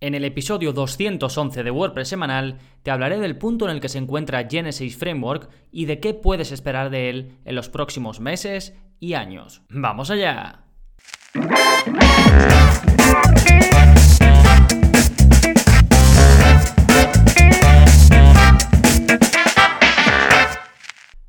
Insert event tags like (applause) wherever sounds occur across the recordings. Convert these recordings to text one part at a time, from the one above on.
En el episodio 211 de WordPress semanal te hablaré del punto en el que se encuentra Genesis Framework y de qué puedes esperar de él en los próximos meses y años. ¡Vamos allá!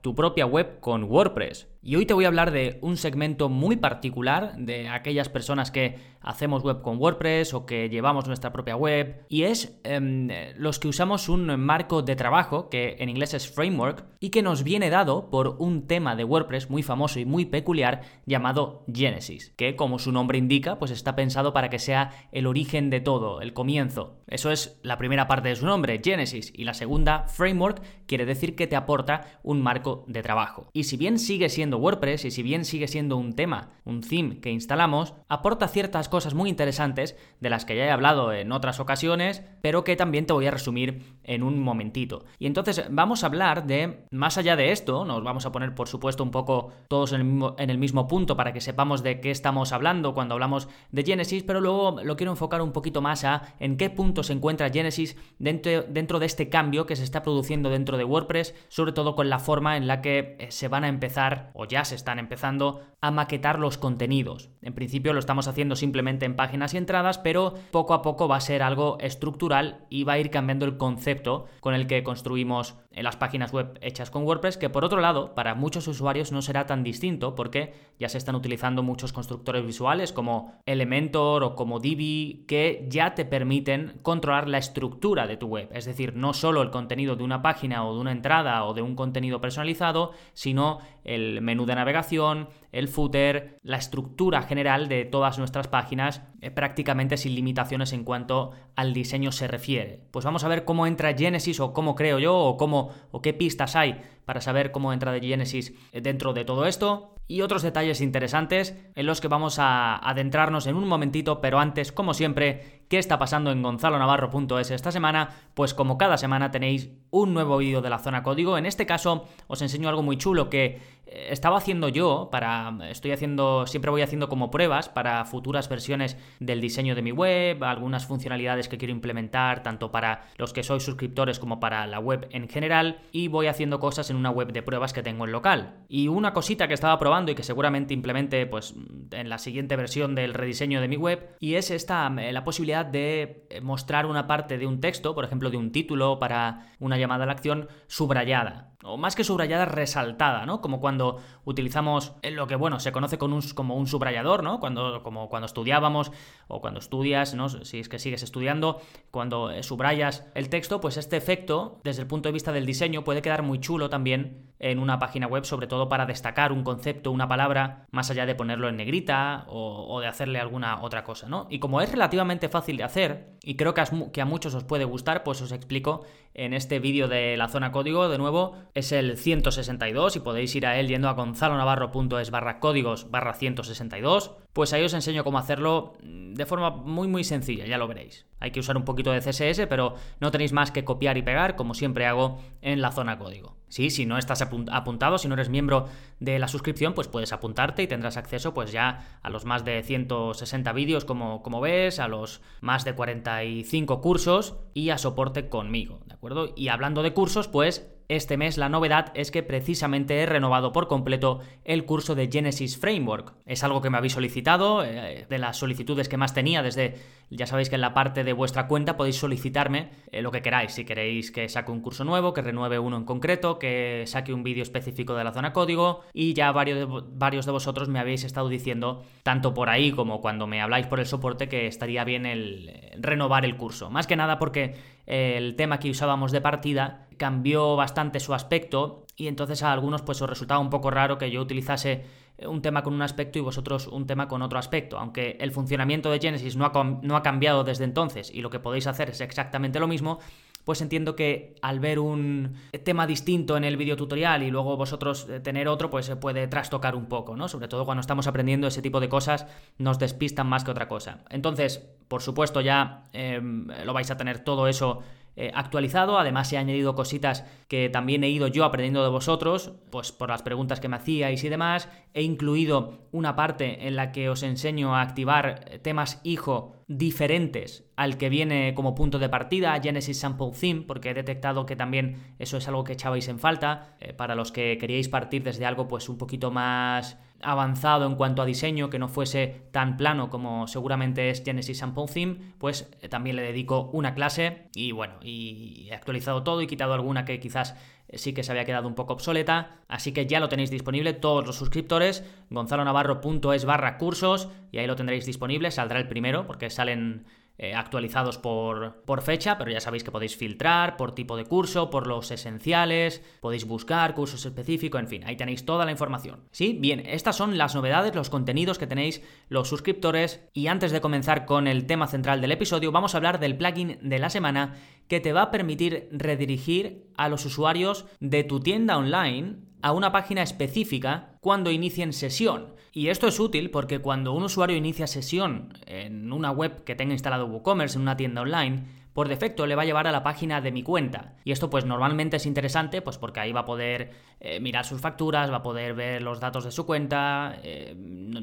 tu propia web con WordPress. Y hoy te voy a hablar de un segmento muy particular de aquellas personas que hacemos web con WordPress o que llevamos nuestra propia web y es em, los que usamos un marco de trabajo que en inglés es framework y que nos viene dado por un tema de WordPress muy famoso y muy peculiar llamado Genesis, que como su nombre indica pues está pensado para que sea el origen de todo, el comienzo. Eso es la primera parte de su nombre, Genesis, y la segunda, framework, quiere decir que te aporta un marco de trabajo. Y si bien sigue siendo WordPress y si bien sigue siendo un tema, un theme que instalamos, aporta ciertas cosas muy interesantes de las que ya he hablado en otras ocasiones, pero que también te voy a resumir en un momentito. Y entonces vamos a hablar de, más allá de esto, nos vamos a poner por supuesto un poco todos en el mismo, en el mismo punto para que sepamos de qué estamos hablando cuando hablamos de Genesis, pero luego lo quiero enfocar un poquito más a en qué punto se encuentra Genesis dentro, dentro de este cambio que se está produciendo dentro de WordPress, sobre todo con la forma en la que eh, se van a empezar, o ya se están empezando, a maquetar los contenidos. En principio lo estamos haciendo simplemente en páginas y entradas, pero poco a poco va a ser algo estructural y va a ir cambiando el concepto con el que construimos en las páginas web hechas con WordPress, que por otro lado, para muchos usuarios no será tan distinto porque ya se están utilizando muchos constructores visuales como Elementor o como Divi que ya te permiten controlar la estructura de tu web, es decir, no solo el contenido de una página o de una entrada o de un contenido personalizado, sino el menú de navegación, el footer, la estructura general de todas nuestras páginas eh, prácticamente sin limitaciones en cuanto al diseño se refiere. Pues vamos a ver cómo entra Genesis o cómo creo yo o cómo o qué pistas hay para saber cómo entra de Genesis dentro de todo esto y otros detalles interesantes en los que vamos a adentrarnos en un momentito, pero antes, como siempre, ¿qué está pasando en gonzalonavarro.es esta semana? Pues como cada semana tenéis un nuevo vídeo de la zona código. En este caso os enseño algo muy chulo que eh, estaba haciendo yo para estoy haciendo siempre voy haciendo como pruebas para futuras versiones del diseño de mi web, algunas funcionalidades que quiero implementar tanto para los que sois suscriptores como para la web en general y voy haciendo cosas en una web de pruebas que tengo en local. Y una cosita que estaba probando y que seguramente implemente pues en la siguiente versión del rediseño de mi web y es esta eh, la posibilidad de eh, mostrar una parte de un texto, por ejemplo de un título para una llamada a la acción subrayada o más que subrayada, resaltada, ¿no? Como cuando utilizamos lo que, bueno, se conoce con como un subrayador, ¿no? Cuando, como cuando estudiábamos o cuando estudias, ¿no? Si es que sigues estudiando, cuando eh, subrayas el texto, pues este efecto, desde el punto de vista del diseño, puede quedar muy chulo también en una página web, sobre todo para destacar un concepto, una palabra, más allá de ponerlo en negrita o, de hacerle alguna otra cosa, ¿no? Y como es relativamente fácil de hacer, y creo que a, que a muchos os puede gustar, pues os explico en este vídeo de la zona código, de nuevo, es el 162 y podéis ir a él yendo a gonzalonavarro.es barra códigos barra 162, pues ahí os enseño cómo hacerlo de forma muy muy sencilla, ya lo veréis. Hay que usar un poquito de CSS, pero no tenéis más que copiar y pegar, como siempre hago en la zona código. Sí, si no estás apuntado, si no eres miembro de la suscripción, pues puedes apuntarte y tendrás acceso pues ya a los más de 160 vídeos como, como ves, a los más de 45 cursos y a soporte conmigo, ¿de acuerdo? Y hablando de cursos, pues este mes la novedad es que precisamente he renovado por completo el curso de Genesis Framework. Es algo que me habéis solicitado, eh, de las solicitudes que más tenía desde, ya sabéis que en la parte de vuestra cuenta podéis solicitarme eh, lo que queráis, si queréis que saque un curso nuevo, que renueve uno en concreto, que saque un vídeo específico de la zona código y ya varios de, varios de vosotros me habéis estado diciendo, tanto por ahí como cuando me habláis por el soporte, que estaría bien el eh, renovar el curso. Más que nada porque el tema que usábamos de partida cambió bastante su aspecto y entonces a algunos pues os resultaba un poco raro que yo utilizase un tema con un aspecto y vosotros un tema con otro aspecto. Aunque el funcionamiento de Genesis no ha, no ha cambiado desde entonces y lo que podéis hacer es exactamente lo mismo, pues entiendo que al ver un tema distinto en el video tutorial y luego vosotros eh, tener otro, pues se puede trastocar un poco, ¿no? Sobre todo cuando estamos aprendiendo ese tipo de cosas, nos despistan más que otra cosa. Entonces, por supuesto, ya em, lo vais a tener todo eso eh, actualizado. Además, han añadido cositas que también he ido yo aprendiendo de vosotros, pues por las preguntas que me hacíais y demás. He incluido una parte en la que os enseño a activar temas hijo diferentes al que viene como punto de partida, Genesis Sample Theme, porque he detectado que también eso es algo que echabais en falta. Eh, para los que queríais partir desde algo pues un poquito más avanzado en cuanto a diseño, que no fuese tan plano como seguramente es Genesis Sample Theme, pues eh, también le dedico una clase y bueno, y he actualizado todo y quitado alguna que quizás eh, sí que se había quedado un poco obsoleta, así que ya lo tenéis disponible todos los suscriptores, gonzalonavarro.es barra cursos y ahí lo tendréis disponible, saldrá el primero porque salen eh, actualizados por, por fecha, pero ya sabéis que podéis filtrar por tipo de curso, por los esenciales, podéis buscar cursos específicos, en fin, ahí tenéis toda la información. ¿Sí? Bien, estas son las novedades, los contenidos que tenéis los suscriptores y antes de comenzar con el tema central del episodio, vamos a hablar del plugin de la semana que te va a permitir redirigir a los usuarios de tu tienda online a una página específica cuando inicien sesión. Y esto es útil porque cuando un usuario inicia sesión en una web que tenga instalado WooCommerce, en una tienda online, por defecto le va a llevar a la página de mi cuenta. Y esto pues normalmente es interesante pues porque ahí va a poder eh, mirar sus facturas, va a poder ver los datos de su cuenta, eh,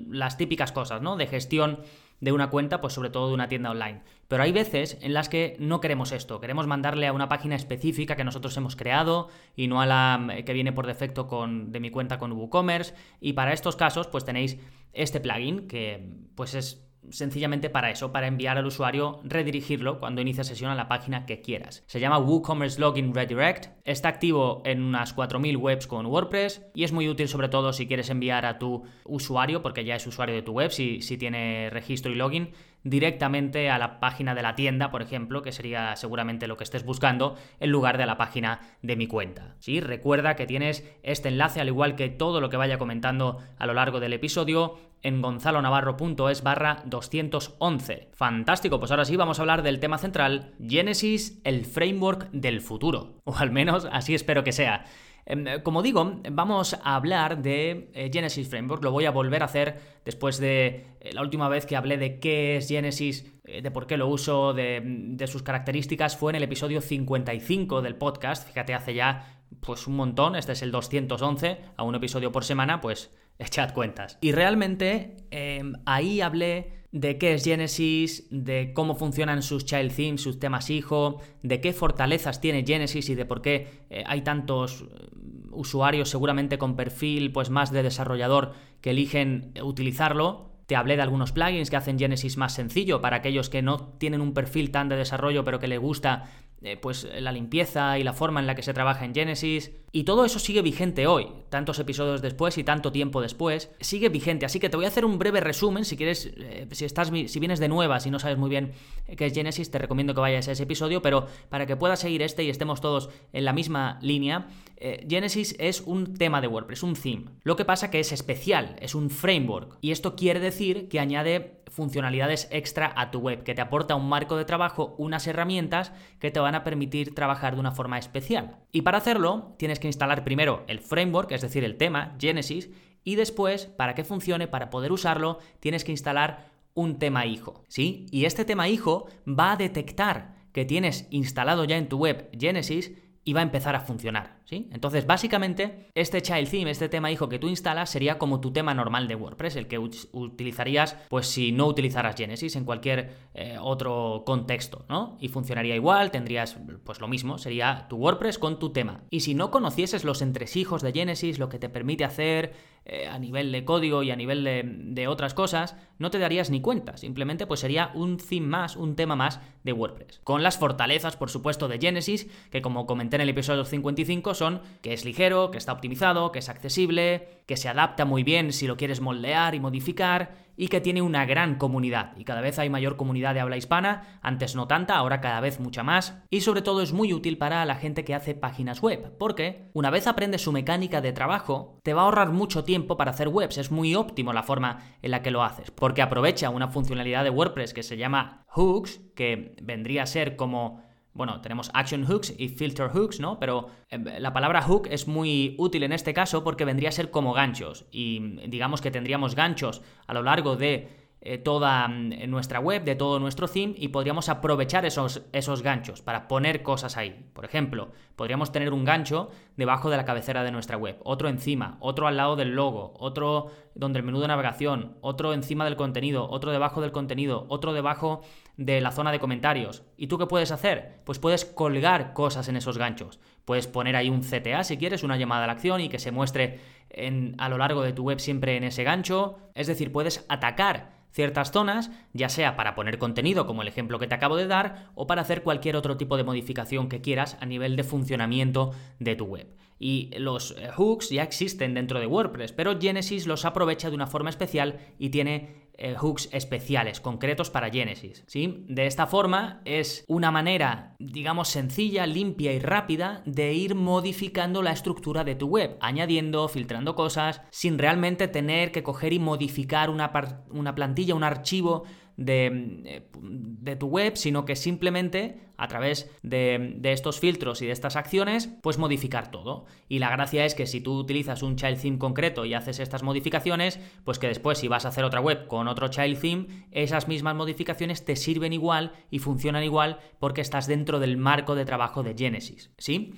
las típicas cosas, ¿no? De gestión de una cuenta, pues sobre todo de una tienda online. Pero hay veces en las que no queremos esto, queremos mandarle a una página específica que nosotros hemos creado y no a la eh, que viene por defecto con, de mi cuenta con WooCommerce. Y para estos casos, pues tenéis este plugin que pues es sencillamente para eso, para enviar al usuario, redirigirlo cuando inicia sesión a la página que quieras. Se llama WooCommerce Login Redirect, está activo en unas 4.000 webs con WordPress y es muy útil sobre todo si quieres enviar a tu usuario, porque ya es usuario de tu web, si, si tiene registro y login, directamente a la página de la tienda, por ejemplo, que sería seguramente lo que estés buscando, en lugar de a la página de mi cuenta. ¿Sí? Recuerda que tienes este enlace, al igual que todo lo que vaya comentando a lo largo del episodio, en gonzalonavarro.es barra 211. Fantástico, pues ahora sí vamos a hablar del tema central, Genesis, el framework del futuro. (laughs) O al menos así espero que sea. Em, como digo, vamos a hablar de eh, Genesis Framework, lo voy a volver a hacer después de eh, la última vez que hablé de qué es Genesis, eh, de por qué lo uso, de, de, sus características, fue en el episodio 55 del podcast, fíjate, hace ya pues un montón, este es el 211, a un episodio por semana, pues (laughs) echad cuentas. Y realmente em, ahí hablé de qué es Genesis, de cómo funcionan sus child themes, sus temas hijo, de qué fortalezas tiene Genesis y de por qué eh, hay tantos eh, usuarios seguramente con perfil pues más de desarrollador que eligen utilizarlo. Te hablé de algunos plugins que hacen Genesis más sencillo para aquellos que no tienen un perfil tan de desarrollo pero que les gusta eh, pues la limpieza y la forma en la que se trabaja en Genesis. Y todo eso sigue vigente hoy, tantos episodios después y tanto tiempo después, sigue vigente. Así que te voy a hacer un breve resumen, si quieres, eh, si estás, si vienes de nuevas y no sabes muy bien qué es Genesis, te recomiendo que vayas a ese episodio, pero para que puedas seguir este y estemos todos en la misma línea, eh, Genesis es un tema de WordPress, un theme. Lo que pasa que es especial, es un framework, y esto quiere decir que añade funcionalidades extra a tu web, que te aporta un marco de trabajo, unas herramientas que te van a permitir trabajar de una forma especial. Y para hacerlo, tienes que instalar primero el framework, es decir, el tema, Genesis, y después, para que funcione, para poder usarlo, tienes que instalar un tema hijo, ¿sí? Y este tema hijo va a detectar que tienes instalado ya en tu web Genesis y va a empezar a funcionar, ¿sí? Entonces, básicamente, este child theme, este tema hijo que tú instalas, sería como tu tema normal de WordPress, el que utilizarías, pues si no utilizaras Genesis en cualquier eh, otro contexto, ¿no? Y funcionaría igual, tendrías, pues lo mismo, sería tu WordPress con tu tema. Y si no conocieses los entresijos de Genesis, lo que te permite hacer eh, a nivel de código y a nivel de, de, otras cosas, no te darías ni cuenta. Simplemente pues sería un theme más, un tema más de WordPress. Con las fortalezas, por supuesto, de Genesis, que como comenté en el episodio 55 son que es ligero, que está optimizado, que es accesible, que se adapta muy bien si lo quieres moldear y modificar y que tiene una gran comunidad. Y cada vez hay mayor comunidad de habla hispana, antes no tanta, ahora cada vez mucha más. Y sobre todo es muy útil para la gente que hace páginas web, porque una vez aprendes su mecánica de trabajo, te va a ahorrar mucho tiempo para hacer webs. Es muy óptimo la forma en la que lo haces, porque aprovecha una funcionalidad de WordPress que se llama hooks, que vendría a ser como bueno, tenemos action hooks y filter hooks, ¿no? Pero eh, la palabra hook es muy útil en este caso porque vendría a ser como ganchos. Y digamos que tendríamos ganchos a lo largo de eh, toda mm, nuestra web, de todo nuestro theme y podríamos aprovechar esos, esos ganchos para poner cosas ahí. Por ejemplo, podríamos tener un gancho debajo de la cabecera de nuestra web, otro encima, otro al lado del logo, otro donde el menú de navegación, otro encima del contenido, otro debajo del contenido, otro debajo de la zona de comentarios. ¿Y tú qué puedes hacer? Pues puedes colgar cosas en esos ganchos. Puedes poner ahí un CTA si quieres, una llamada a la acción y que se muestre en, a lo largo de tu web siempre en ese gancho. Es decir, puedes atacar ciertas zonas, ya sea para poner contenido, como el ejemplo que te acabo de dar, o para hacer cualquier otro tipo de modificación que quieras a nivel de funcionamiento de tu web. Y los eh, hooks ya existen dentro de WordPress, pero Genesis los aprovecha de una forma especial y tiene eh, hooks especiales, concretos para Genesis. ¿sí? De esta forma es una manera, digamos, sencilla, limpia y rápida de ir modificando la estructura de tu web, añadiendo, filtrando cosas, sin realmente tener que coger y modificar una, una plantilla, un archivo de, tu web, sino que simplemente a través de, de, estos filtros y de estas acciones, pues modificar todo. Y la gracia es que si tú utilizas un child theme concreto y haces estas modificaciones, pues que después si vas a hacer otra web con otro child theme, esas mismas modificaciones te sirven igual y funcionan igual porque estás dentro del marco de trabajo de Genesis, ¿sí?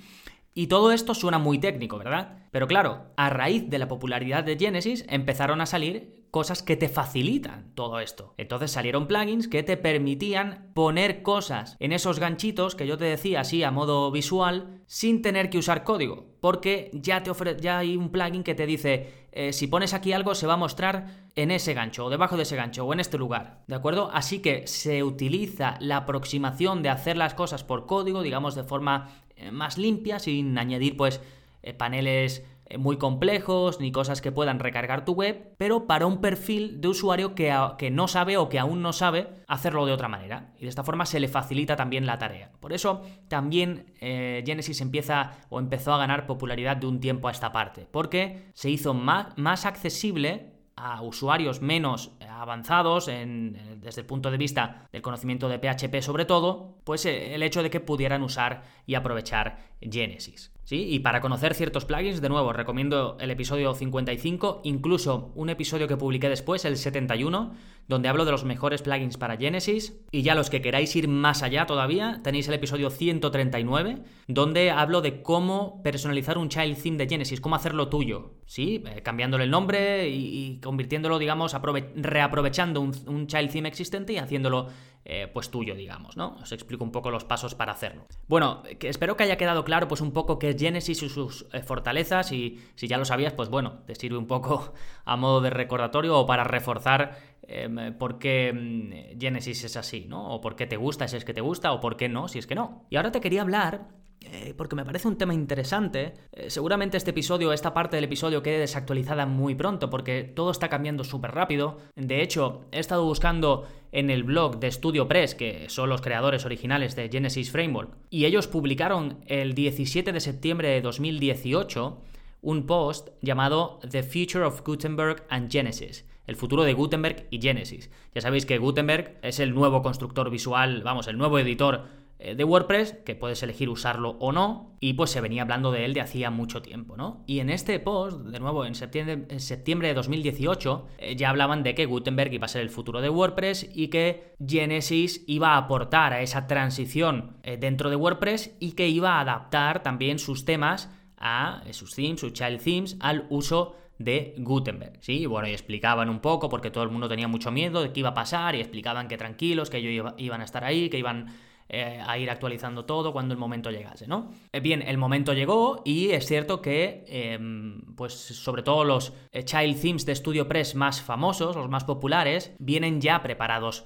Y todo esto suena muy técnico, ¿verdad? Pero claro, a raíz de la popularidad de Genesis empezaron a salir cosas que te facilitan todo esto. Entonces salieron plugins que te permitían poner cosas en esos ganchitos que yo te decía así a modo visual sin tener que usar código. Porque ya, te ya hay un plugin que te dice, eh, si pones aquí algo se va a mostrar en ese gancho o debajo de ese gancho o en este lugar. ¿De acuerdo? Así que se utiliza la aproximación de hacer las cosas por código, digamos de forma más limpia, sin añadir pues eh, paneles eh, muy complejos ni cosas que puedan recargar tu web, pero para un perfil de usuario que, que, no sabe o que aún no sabe hacerlo de otra manera. Y de esta forma se le facilita también la tarea. Por eso también Genesis empieza o empezó a ganar popularidad de un tiempo a esta parte, porque se hizo más, más accesible a usuarios menos avanzados desde el punto de vista del conocimiento de PHP sobre todo, pues eh, el hecho de que pudieran usar y aprovechar Genesis. ¿Sí? Y para conocer ciertos plugins, de nuevo, recomiendo el episodio 55, incluso un episodio que publiqué después, el 71, donde hablo de los mejores plugins para Genesis. Y ya los que queráis ir más allá todavía, tenéis el episodio 139, donde hablo de cómo personalizar un child theme de Genesis, cómo hacerlo tuyo, ¿sí? Eh, cambiándole el nombre y, convirtiéndolo, digamos, reaprovechando un, child theme existente y haciéndolo eh, pues tuyo, digamos, ¿no? Os explico un poco los pasos para hacerlo. Bueno, que espero que haya quedado claro pues un poco qué es Genesis y sus eh, fortalezas y si ya lo sabías, pues bueno, te sirve un poco (laughs) a modo de recordatorio o para reforzar Em, por qué mm, Genesis es así, ¿no? O por qué te gusta si es que te gusta, o por qué no si es que no. Y ahora te quería hablar eh, porque me parece un tema interesante. Eh, seguramente este episodio, esta parte del episodio quede desactualizada muy pronto porque todo está cambiando súper rápido. De hecho, he estado buscando en el blog de Studio Press, que son los creadores originales de Genesis Framework, y ellos publicaron el 17 de septiembre de 2018 un post llamado The Future of Gutenberg and Genesis el futuro de Gutenberg y Genesis. Ya sabéis que Gutenberg es el nuevo constructor visual, vamos, el nuevo editor de WordPress, que puedes elegir usarlo o no, y pues se venía hablando de él de hacía mucho tiempo, ¿no? Y en este post, de nuevo, en septiembre, en septiembre de 2018, eh, ya hablaban de que Gutenberg iba a ser el futuro de WordPress y que Genesis iba a aportar a esa transición eh, dentro de WordPress y que iba a adaptar también sus temas a sus themes, sus child themes, al uso de Gutenberg, ¿sí? Y bueno, y explicaban un poco porque todo el mundo tenía mucho miedo de qué iba a pasar y explicaban que tranquilos, que ellos iban a estar ahí, que iban eh, a ir actualizando todo cuando el momento llegase, ¿no? Eh, bien, el momento llegó y es cierto que, em, pues sobre todo los eh, child themes de StudioPress más famosos, los más populares, vienen ya preparados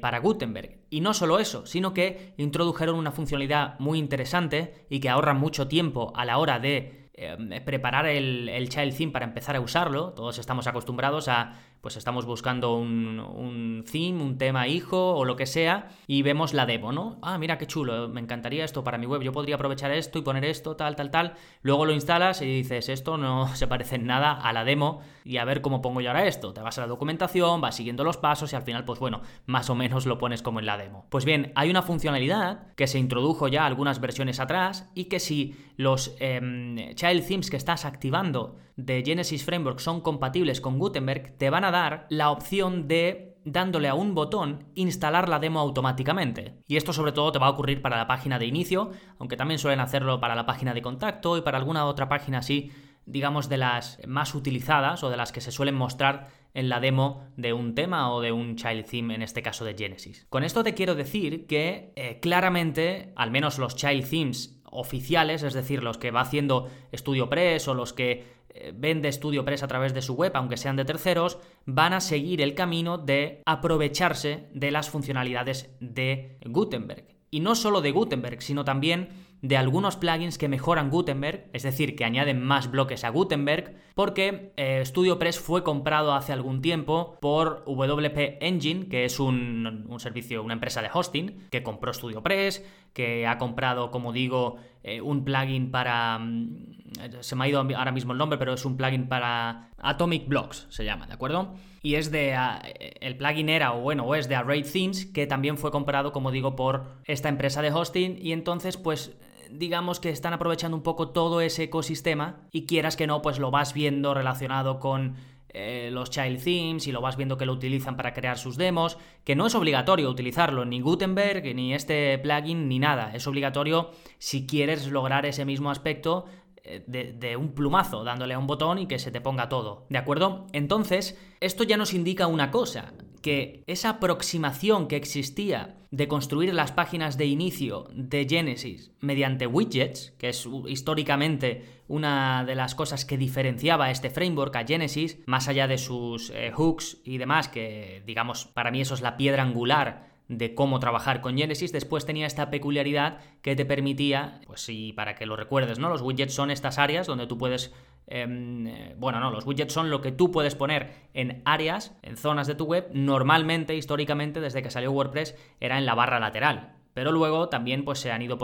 para Gutenberg. Y no solo eso, sino que introdujeron una funcionalidad muy interesante y que ahorra mucho tiempo a la hora de eh, preparar el, child theme para empezar a usarlo. Todos estamos acostumbrados a pues estamos buscando un, un, theme, un tema hijo o lo que sea, y vemos la demo, ¿no? Ah, mira qué chulo, me encantaría esto para mi web, yo podría aprovechar esto y poner esto, tal, tal, tal. Luego lo instalas y dices, esto no (laughs) se parece en nada a la demo, y a ver cómo pongo yo ahora esto. Te vas a la documentación, vas siguiendo los pasos y al final, pues bueno, más o menos lo pones como en la demo. Pues bien, hay una funcionalidad que se introdujo ya algunas versiones atrás y que si los em, child themes que estás activando de Genesis Framework son compatibles con Gutenberg, te van a dar la opción de dándole a un botón instalar la demo automáticamente. Y esto sobre todo te va a ocurrir para la página de inicio, aunque también suelen hacerlo para la página de contacto y para alguna otra página así, digamos, de las más utilizadas o de las que se suelen mostrar en la demo de un tema o de un child theme, en este caso de Genesis. Con esto te quiero decir que eh, claramente, al menos los child themes oficiales, es decir, los que va haciendo StudioPress o los que vende StudioPress a través de su web, aunque sean de terceros, van a seguir el camino de aprovecharse de las funcionalidades de Gutenberg. Y no solo de Gutenberg, sino también de algunos plugins que mejoran Gutenberg, es decir, que añaden más bloques a Gutenberg, porque eh, StudioPress fue comprado hace algún tiempo por WP Engine, que es un, servicio, una empresa de hosting, que compró StudioPress, que ha comprado, como digo, eh, un plugin para... Mm, se me ha ido ahora mismo el nombre, pero es un plugin para Atomic Blocks, se llama, ¿de acuerdo? Y es de... Ah, el plugin era, o bueno, o es de Array Themes, que también fue comprado, como digo, por esta empresa de hosting, y entonces, pues digamos que están aprovechando un poco todo ese ecosistema y quieras que no, pues lo vas viendo relacionado con eh, los child themes y lo vas viendo que lo utilizan para crear sus demos, que no es obligatorio utilizarlo, ni Gutenberg, ni este plugin, ni nada. Es obligatorio si quieres lograr ese mismo aspecto eh, de, de, un plumazo, dándole a un botón y que se te ponga todo. ¿De acuerdo? Entonces, esto ya nos indica una cosa que esa aproximación que existía de construir las páginas de inicio de Genesis mediante widgets, que es históricamente una de las cosas que diferenciaba este framework a Genesis, más allá de sus eh, hooks y demás, que digamos para mí eso es la piedra angular de cómo trabajar con Genesis, después tenía esta peculiaridad que te permitía, pues sí, para que lo recuerdes, ¿no? Los widgets son estas áreas donde tú puedes eh, bueno, no, los widgets son lo que tú puedes poner en áreas, en zonas de tu web. Normalmente, históricamente, desde que salió WordPress, era en la barra lateral. Pero luego también pues, se han ido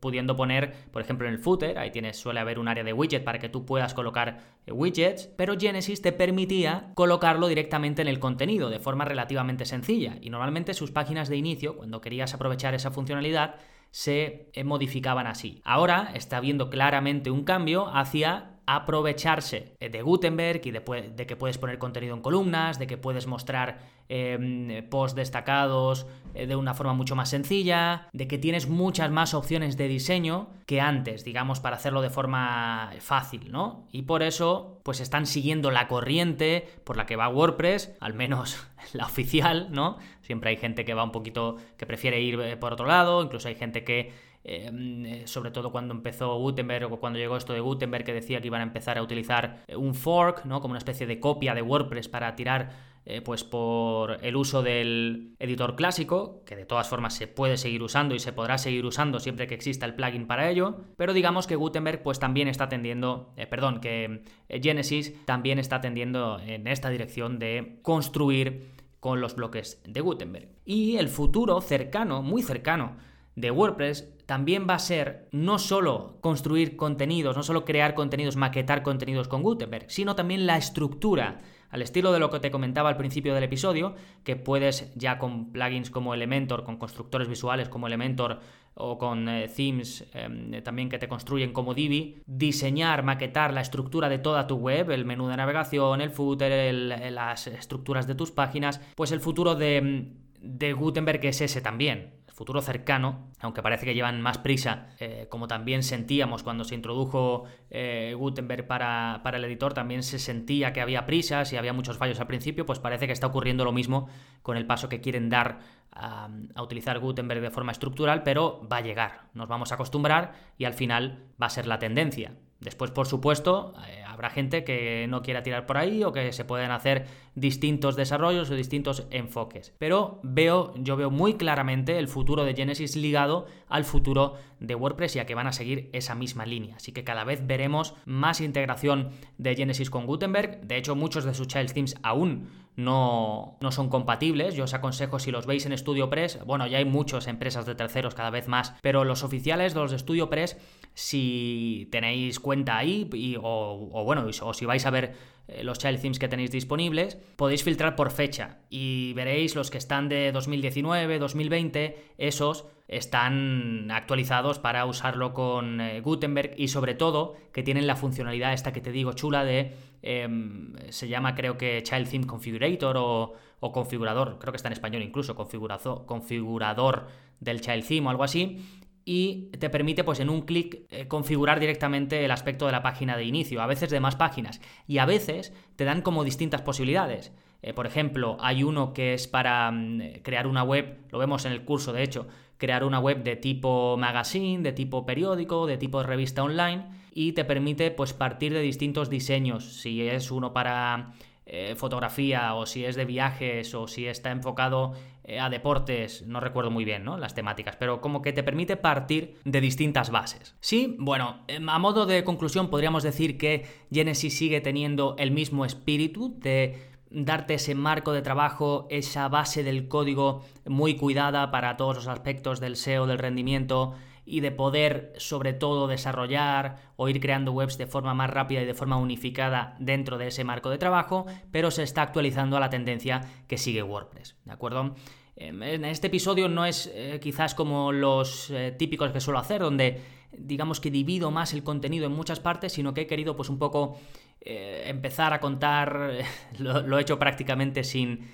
pudiendo poner, por ejemplo, en el footer, ahí tienes, suele haber un área de widget para que tú puedas colocar eh, widgets, pero Genesis te permitía colocarlo directamente en el contenido de forma relativamente sencilla. Y normalmente sus páginas de inicio, cuando querías aprovechar esa funcionalidad, se eh, modificaban así. Ahora está viendo claramente un cambio hacia aprovecharse de Gutenberg y de, que puedes poner contenido en columnas, de que puedes mostrar em, posts destacados eh, de una forma mucho más sencilla, de que tienes muchas más opciones de diseño que antes, digamos, para hacerlo de forma fácil, ¿no? Y por eso, pues están siguiendo la corriente por la que va WordPress, al menos (laughs) la oficial, ¿no? Siempre hay gente que va un poquito, que prefiere ir eh, por otro lado, incluso hay gente que eh, sobre todo cuando empezó Gutenberg o cuando llegó esto de Gutenberg que decía que iban a empezar a utilizar eh, un fork, ¿no? Como una especie de copia de WordPress para tirar eh, pues por el uso del editor clásico, que de todas formas se puede seguir usando y se podrá seguir usando siempre que exista el plugin para ello, pero digamos que Gutenberg pues también está tendiendo, perdón, que Genesis también está tendiendo en esta dirección de construir con los bloques de Gutenberg. Y el futuro cercano, muy cercano, de WordPress también va a ser no solo construir contenidos, no solo crear contenidos, maquetar contenidos con Gutenberg, sino también la estructura, al estilo de lo que te comentaba al principio del episodio, que puedes ya con plugins como Elementor, con constructores visuales como Elementor o con eh, themes em, también que te construyen como Divi, diseñar, maquetar la estructura de toda tu web, el menú de navegación, el footer, las estructuras de tus páginas, pues el futuro de, de Gutenberg es ese también futuro cercano, aunque parece que llevan más prisa, eh, como también sentíamos cuando se introdujo eh, Gutenberg para, para, el editor, también se sentía que había prisas y había muchos fallos al principio, pues parece que está ocurriendo lo mismo con el paso que quieren dar a, utilizar Gutenberg de forma estructural, pero va a llegar, nos vamos a acostumbrar y al final va a ser la tendencia. Después, por supuesto, eh, habrá gente que no quiera tirar por ahí o que se pueden hacer distintos desarrollos o distintos enfoques. Pero veo, yo veo muy claramente el futuro de Genesis ligado al futuro de WordPress y a que van a seguir esa misma línea. Así que cada vez veremos más integración de Genesis con Gutenberg. De hecho, muchos de sus child themes aún no, no, son compatibles. Yo os aconsejo si los veis en StudioPress, bueno, ya hay muchas empresas de terceros cada vez más, pero los oficiales de los de StudioPress, si tenéis cuenta ahí o bueno, o si vais a ver eh, los child themes que tenéis disponibles, podéis filtrar por fecha y veréis los que están de 2019, 2020, esos están actualizados para usarlo con eh, Gutenberg y sobre todo que tienen la funcionalidad esta que te digo chula de em, se llama creo que Child Theme Configurator o, o configurador, creo que está en español incluso, configurador del Child Theme o algo así, y te permite pues en un clic eh, configurar directamente el aspecto de la página de inicio, a veces de más páginas y a veces te dan como distintas posibilidades. Eh, por ejemplo, hay uno que es para mm, crear una web, lo vemos en el curso de hecho, crear una web de tipo magazine, de tipo periódico, de tipo revista online y te permite pues partir de distintos diseños, si es uno para eh, fotografía o si es de viajes o si está enfocado a deportes, no recuerdo muy bien ¿no? las temáticas, pero como que te permite partir de distintas bases. Sí, bueno, em, a modo de conclusión podríamos decir que Genesis sigue teniendo el mismo espíritu de darte ese marco de trabajo, esa base del código muy cuidada para todos los aspectos del SEO, del rendimiento, y de poder sobre todo desarrollar o ir creando webs de forma más rápida y de forma unificada dentro de ese marco de trabajo, pero se está actualizando a la tendencia que sigue WordPress, ¿de acuerdo? Em, en este episodio no es eh, quizás como los eh, típicos que suelo hacer, donde digamos que divido más el contenido en muchas partes, sino que he querido pues un poco eh, empezar a contar, lo, he hecho prácticamente sin,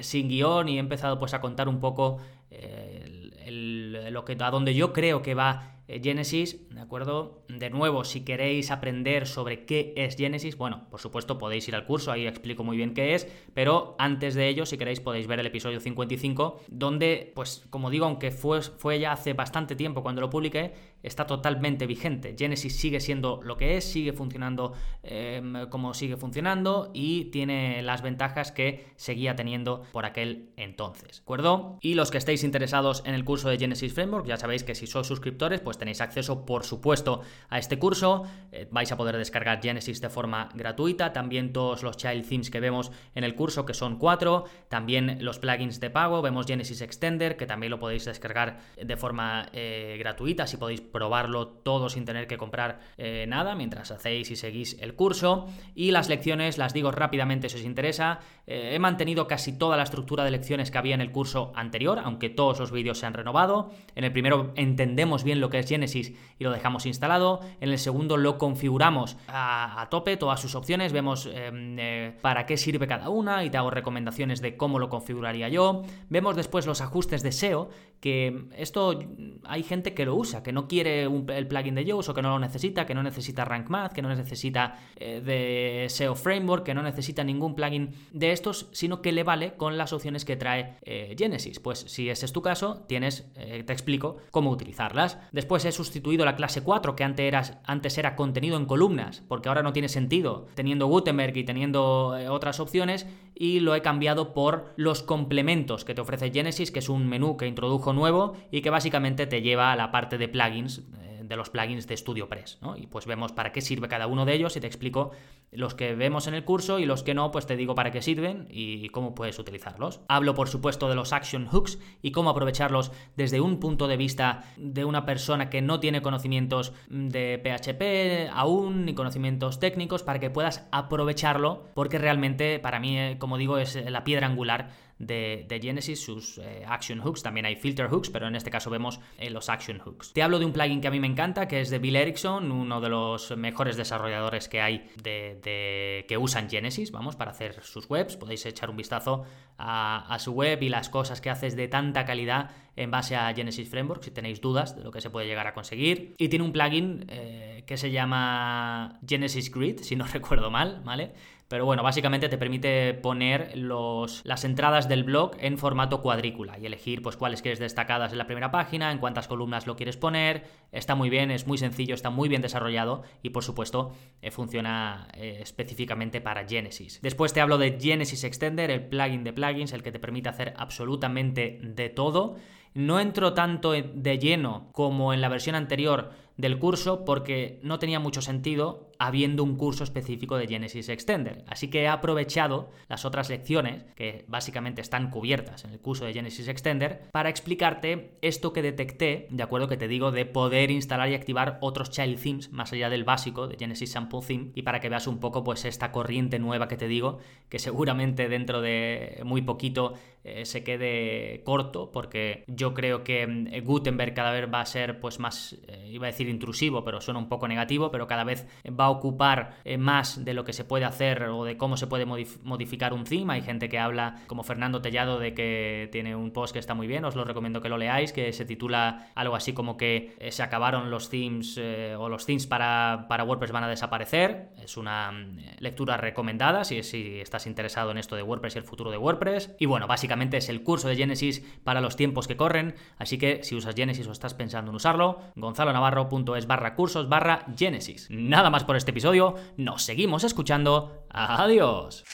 sin guion y he empezado pues a contar un poco lo que, a donde yo creo que va eh, Genesis, ¿de acuerdo? De nuevo, si queréis aprender sobre qué es Genesis, bueno, por supuesto podéis ir al curso, ahí explico muy bien qué es, pero antes de ello, si queréis, podéis ver el episodio 55, donde, pues, como digo, aunque fue, fue ya hace bastante tiempo cuando lo publiqué, está totalmente vigente. Genesis sigue siendo lo que es, sigue funcionando em, como sigue funcionando y tiene las ventajas que seguía teniendo por aquel entonces, ¿de acuerdo? Y los que estéis interesados en el curso de Genesis Framework, ya sabéis que si sois suscriptores, pues tenéis acceso, por supuesto, a este curso. Eh, vais a poder descargar Genesis de forma gratuita. También todos los child themes que vemos en el curso, que son cuatro. También los plugins de pago. Vemos Genesis Extender, que también lo podéis descargar de forma eh, gratuita. Si podéis probarlo todo sin tener que comprar eh, nada mientras hacéis y seguís el curso. Y las lecciones, las digo rápidamente si os interesa. he mantenido casi toda la estructura de lecciones que había en el curso anterior, aunque todos los vídeos se han renovado. En el primero entendemos bien lo que es Genesis y lo dejamos instalado. En el segundo lo configuramos a, tope, todas sus opciones, vemos em, eh, para qué sirve cada una y te hago recomendaciones de cómo lo configuraría yo. Vemos después los ajustes de SEO, que esto hay gente que lo usa, que no quiere el plugin de Yoast o que no lo necesita, que no necesita Rank Math, que no necesita eh, de SEO Framework, que no necesita ningún plugin de estos, sino que le vale con las opciones que trae eh, Genesis. Pues si ese es tu caso, tienes, te explico cómo utilizarlas. Después he sustituido la clase 4, que antes era, antes era contenido en columnas, porque ahora no tiene sentido, teniendo Gutenberg y teniendo eh, otras opciones, y lo he cambiado por los complementos que te ofrece Genesis, que es un menú que introdujo nuevo y que básicamente te lleva a la parte de plugins de los plugins de StudioPress, ¿no? Y pues vemos para qué sirve cada uno de ellos y te explico los que vemos en el curso y los que no, pues te digo para qué sirven y cómo puedes utilizarlos. Hablo, por supuesto, de los action hooks y cómo aprovecharlos desde un punto de vista de una persona que no tiene conocimientos de PHP aún ni conocimientos técnicos para que puedas aprovecharlo porque realmente para mí, eh, como digo, es la piedra angular de, Genesis, sus eh, action hooks. También hay filter hooks, pero en este caso vemos eh, los action hooks. Te hablo de un plugin que a mí me encanta, que es de Bill Erickson, uno de los mejores desarrolladores que hay de, que usan Genesis, vamos, para hacer sus webs. Podéis echar un vistazo a, su web y las cosas que haces de tanta calidad en base a Genesis Framework, si tenéis dudas de lo que se puede llegar a conseguir. Y tiene un plugin eh, que se llama Genesis Grid, si no (laughs) recuerdo mal, ¿vale? Pero bueno, básicamente te permite poner los, las entradas del blog en formato cuadrícula y elegir pues cuáles quieres destacadas en la primera página, en cuántas columnas lo quieres poner. Está muy bien, es muy sencillo, está muy bien desarrollado y por supuesto eh, funciona eh, específicamente para Genesis. Después te hablo de Genesis Extender, el plugin de plugins, el que te permite hacer absolutamente de todo. No entro tanto de lleno como en la versión anterior del curso porque no tenía mucho sentido habiendo un curso específico de Genesis Extender. Así que he aprovechado las otras lecciones, que básicamente están cubiertas en el curso de Genesis Extender, para explicarte esto que detecté, de acuerdo que te digo, de poder instalar y activar otros child themes más allá del básico de Genesis Sample Theme, y para que veas un poco pues esta corriente nueva que te digo, que seguramente dentro de muy poquito eh, se quede corto, porque yo creo que mm, Gutenberg cada vez va a ser pues más, eh, iba a decir intrusivo, pero suena un poco negativo, pero cada vez va a ocupar eh, más de lo que se puede hacer o de cómo se puede modificar un theme. Hay gente que habla, como Fernando Tellado, de que tiene un post que está muy bien, os lo recomiendo que lo leáis, que se titula algo así como que se acabaron los themes o los themes para, para WordPress van a desaparecer. Es una mm, lectura recomendada si, si estás interesado en esto de WordPress y el futuro de WordPress. Y bueno, básicamente es el curso de Genesis para los tiempos que corren, así que si usas Genesis o estás pensando en usarlo, gonzalonavarro.es barra cursos barra Genesis. Nada más por este episodio, nos seguimos escuchando, adiós.